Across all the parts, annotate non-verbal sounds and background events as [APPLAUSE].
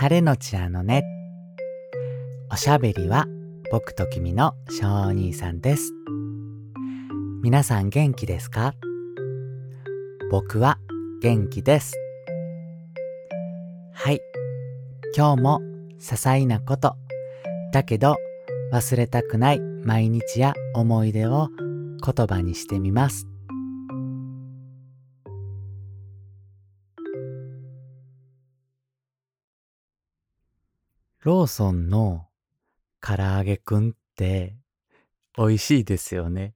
晴れのちあのね。おしゃべりは僕と君の小お兄さんです。皆さん元気ですか？僕は元気です。はい。今日も些細なこと、だけど忘れたくない毎日や思い出を言葉にしてみます。ローソンの唐揚げくんって美味しいですよね。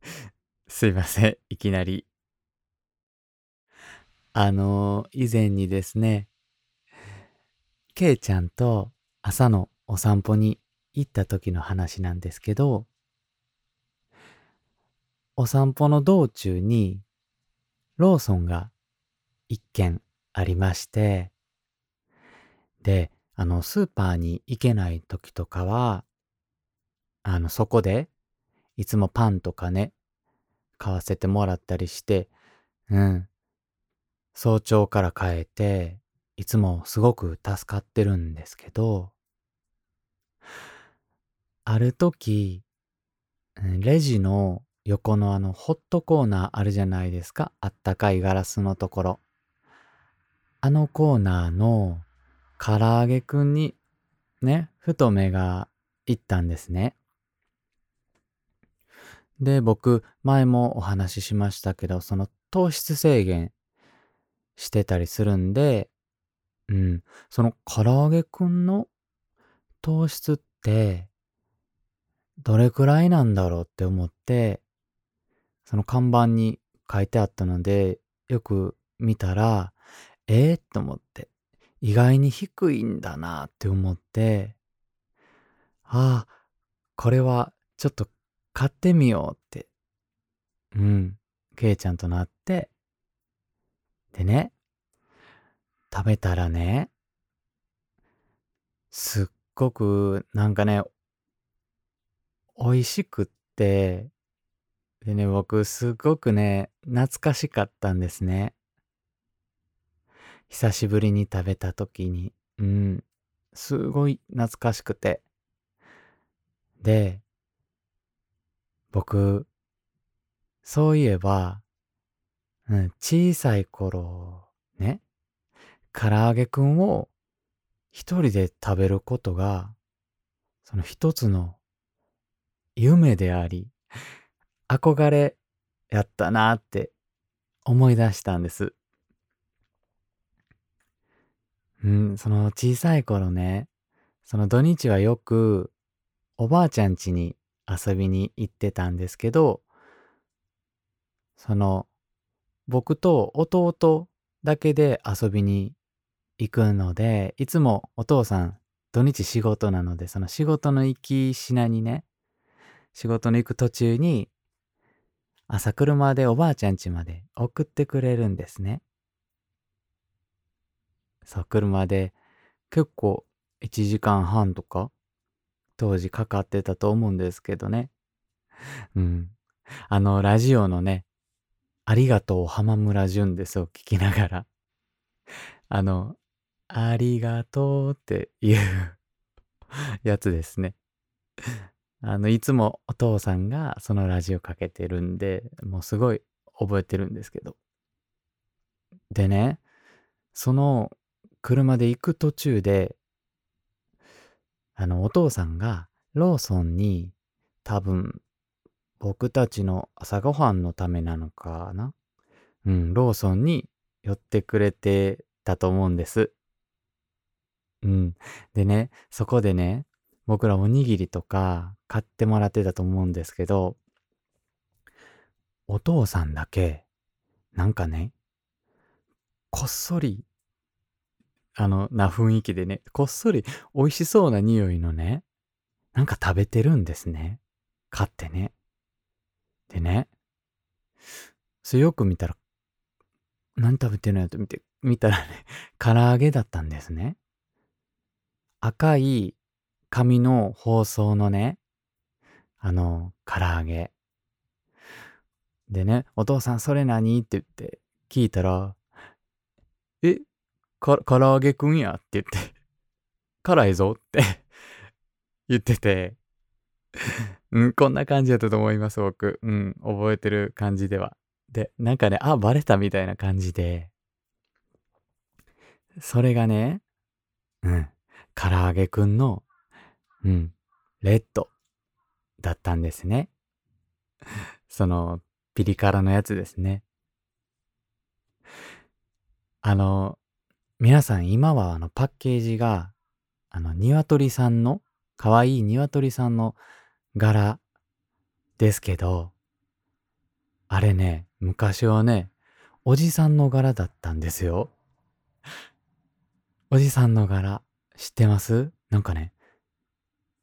[LAUGHS] すいません、いきなり。あの、以前にですね、ケイちゃんと朝のお散歩に行った時の話なんですけど、お散歩の道中にローソンが一軒ありまして、で、あの、スーパーに行けない時とかは、あの、そこで、いつもパンとかね、買わせてもらったりして、うん。早朝から帰って、いつもすごく助かってるんですけど、ある時、レジの横のあの、ホットコーナーあるじゃないですか。あったかいガラスのところ。あのコーナーの唐揚げくんにね、ふと目が行ったんですね。で、僕、前もお話ししましたけど、その糖質制限してたりするんで、うん、その唐揚げくんの糖質って、どれくらいなんだろうって思って、その看板に書いてあったので、よく見たら、えー、と思って、意外に低いんだなって思って、ああ、これはちょっと買ってみようって、うん、ケイちゃんとなって、でね、食べたらね、すっごくなんかね、美味しくって、でね、僕すっごくね、懐かしかったんですね。久しぶりに食べた時に、うん、すごい懐かしくて。で、僕、そういえば、うん、小さい頃、ね、唐揚げくんを一人で食べることが、その一つの夢であり、憧れやったなって思い出したんです。うん、その小さい頃ね、その土日はよくおばあちゃん家に遊びに行ってたんですけど、その僕と弟だけで遊びに行くので、いつもお父さん土日仕事なので、その仕事の行き品にね、仕事の行く途中に朝車でおばあちゃん家まで送ってくれるんですね。そう、車で結構1時間半とか当時かかってたと思うんですけどね。うん。あの、ラジオのね、ありがとう浜村淳ですを聞きながら、あの、ありがとうっていう [LAUGHS] やつですね。あの、いつもお父さんがそのラジオかけてるんで、もうすごい覚えてるんですけど。でね、その車で行く途中で、あの、お父さんがローソンに多分僕たちの朝ごはんのためなのかな？うん、ローソンに寄ってくれてたと思うんです。うん。でね、そこでね、僕らおにぎりとか買ってもらってたと思うんですけど、お父さんだけ、なんかね、こっそり、あの、な雰囲気でね、こっそり美味しそうな匂いのね、なんか食べてるんですね。買ってね。でね、それよく見たら、何食べてるんやと見て、見たらね、[LAUGHS] 唐揚げだったんですね。赤い紙の包装のね、あの、唐揚げ。でね、お父さんそれ何？って言って聞いたら、え、か、唐揚げくんやって言って、[LAUGHS] 辛いぞって [LAUGHS] 言ってて、[LAUGHS] うん、こんな感じだったと思います、僕。うん、覚えてる感じでは。で、なんかね、あ、バレたみたいな感じで、それがね、うん、唐揚げくんの、うん、レッドだったんですね。その、ピリ辛のやつですね。あの、皆さん今はあのパッケージが、あの、鶏さんの、かわいい鶏さんの柄ですけど、あれね、昔はね、おじさんの柄だったんですよ。おじさんの柄、知ってます？なんかね、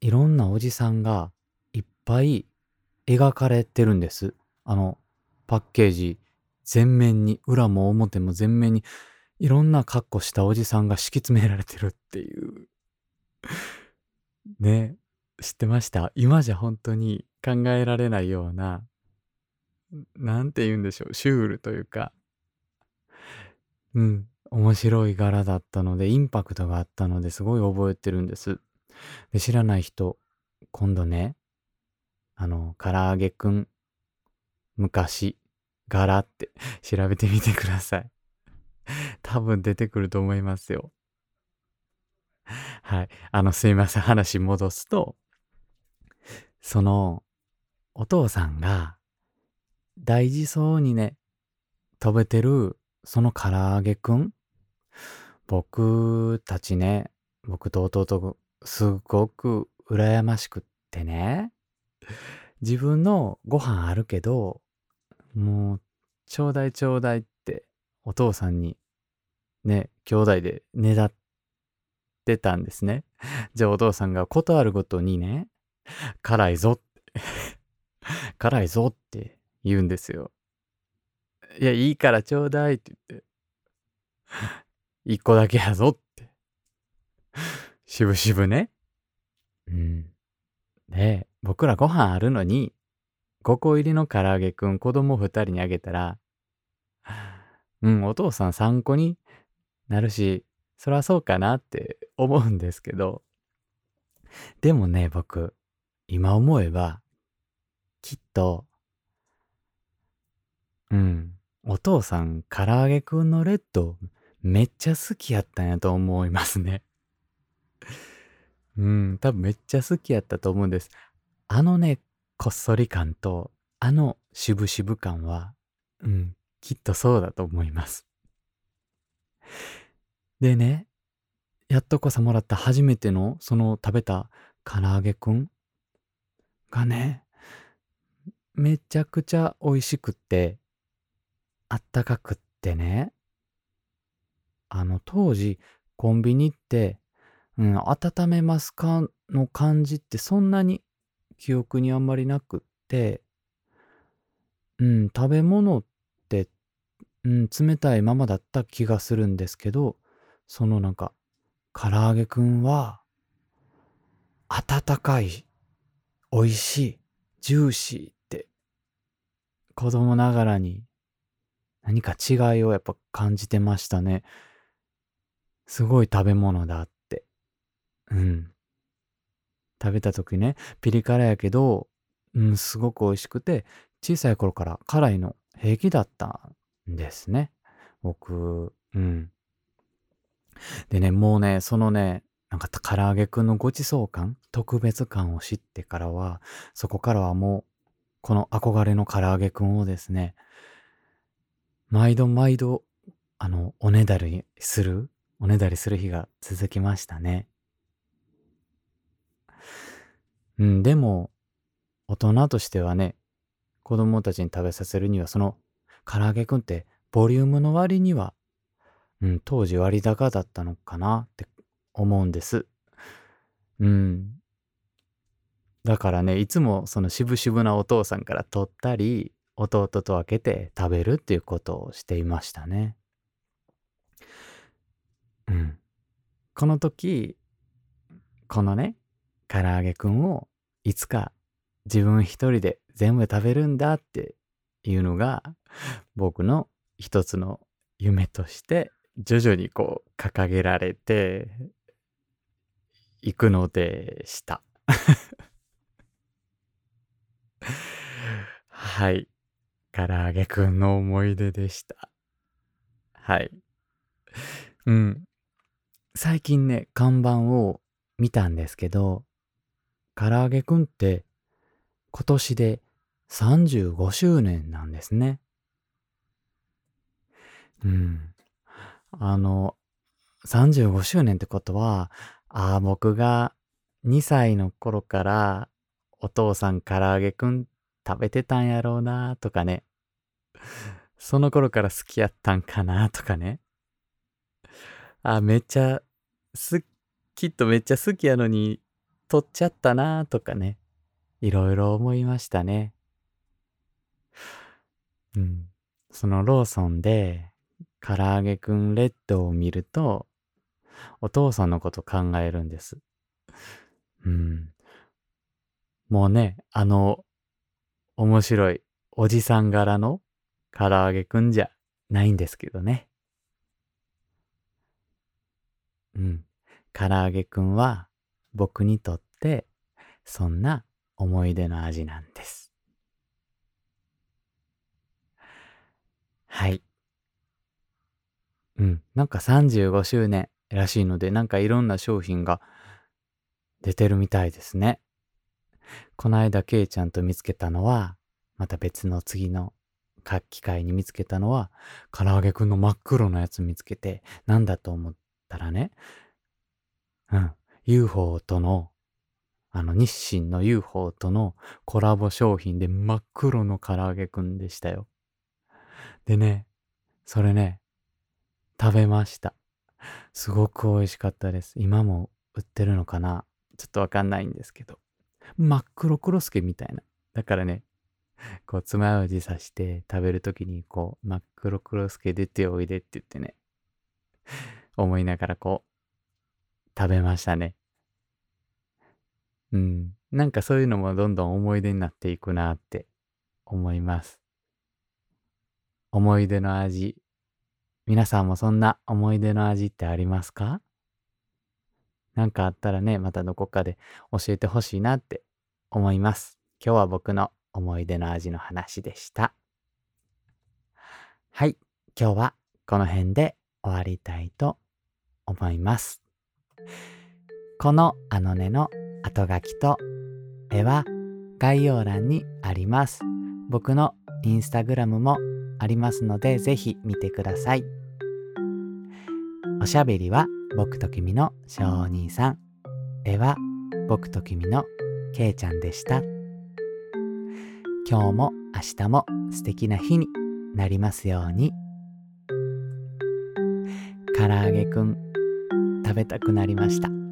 いろんなおじさんがいっぱい描かれてるんです。あの、パッケージ全面に、裏も表も全面に、いろんな格好したおじさんが敷き詰められてるっていう。ね、知ってました？今じゃ本当に考えられないような、なんて言うんでしょう、シュールというか、うん、面白い柄だったので、インパクトがあったのですごい覚えてるんです。で、知らない人、今度ね、あの、唐揚げくん、昔、柄って調べてみてください。[LAUGHS] 多分出てくると思いますよ。はい。あの、すいません。話戻すと、その、お父さんが、大事そうにね、飛べてる、その唐揚げくん僕たちね、僕と弟、すごく羨ましくってね、自分のご飯あるけど、もう、ちょうだいちょうだいっ、お父さんに、ね、兄弟でねだってたんですね。[LAUGHS] じゃあお父さんがことあるごとにね、辛いぞって、[LAUGHS] 辛いぞって言うんですよ。いや、いいからちょうだいって言って、一個だけやぞって。しぶしぶね。うん。で、僕らご飯あるのに、5個入りの唐揚げくん子供2人にあげたら、うん、お父さん3個になるし、そりゃそうかなって思うんですけど、でもね、僕、今思えば、きっと、うん、お父さん、唐揚げくんのレッド、めっちゃ好きやったんやと思いますね。うん、多分めっちゃ好きやったと思うんです。あのね、こっそり感と、あの渋々感は、うん、きっとそうだと思います。でね、やっとこさもらった初めての、その食べた唐揚げくんがね、めちゃくちゃ美味しくって、あったかくってね、あの当時コンビニって、うん、温めますかの感じってそんなに記憶にあんまりなくって、うん、食べ物って、うん、冷たいままだった気がするんですけど、そのなんか、唐揚げくんは、温かい、美味しい、ジューシーって、子供ながらに何か違いをやっぱ感じてましたね。すごい食べ物だって。うん。食べた時ね、ピリ辛やけど、うん、すごく美味しくて、小さい頃から辛いの平気だったですね。僕、うん。でね、もうね、そのね、なんか唐揚げくんのごちそう感、特別感を知ってからは、そこからはもう、この憧れの唐揚げくんをですね、毎度毎度、あの、おねだりする、おねだりする日が続きましたね。うん、でも、大人としてはね、子供たちに食べさせるには、その、唐揚げくんって、ボリュームの割には、うん、当時割高だったのかなって思うんです。うん。だからね、いつもその渋々なお父さんから取ったり、弟と分けて食べるっていうことをしていましたね。うん。この時、このね、唐揚げくんをいつか自分一人で全部食べるんだってていうのが僕の一つの夢として徐々にこう掲げられていくのでした。[LAUGHS] はい。唐揚げくんの思い出でした。はい。うん。最近ね、看板を見たんですけど、唐揚げくんって今年で35周年なんですね。うん。あの、35周年ってことは、ああ、僕が2歳の頃からお父さん唐揚げくん食べてたんやろうなとかね。その頃から好きやったんかなとかね。あ、めっちゃ、す、きっとめっちゃ好きやのに、取っちゃったなとかね。いろいろ思いましたね。うん。そのローソンで、唐揚げくんレッドを見ると、お父さんのこと考えるんです。うん。もうね、あの、面白いおじさん柄の唐揚げくんじゃないんですけどね。うん。唐揚げくんは僕にとってそんな思い出の味なんです。はい。うん。なんか35周年らしいので、なんかいろんな商品が出てるみたいですね。この間、ケイちゃんと見つけたのは、また別の次の機会に見つけたのは、唐揚げくんの真っ黒なやつ見つけて、なんだと思ったらね、うん、UFO との、あの、日清の UFO とのコラボ商品で真っ黒の唐揚げくんでしたよ。でね、それね、食べました。すごく美味しかったです。今も売ってるのかな？ちょっとわかんないんですけど。真っ黒クロスケみたいな。だからね、こう、つまようじ刺して食べるときに、こう、真っ黒クロスケ出ておいでって言ってね、思いながらこう、食べましたね。うん。なんかそういうのもどんどん思い出になっていくなって思います。思い出の味。皆さんもそんな思い出の味ってありますか？なんかあったらね、またどこかで教えてほしいなって思います。今日は僕の思い出の味の話でした。はい、今日はこの辺で終わりたいと思います。このあのねの後書きと絵は概要欄にあります。僕のインスタグラムもありますので、ぜひ見てください。おしゃべりは僕と君の小兄さん。絵は僕と君のけいちゃんでした。今日も明日も素敵な日になりますように。唐揚げくん食べたくなりました。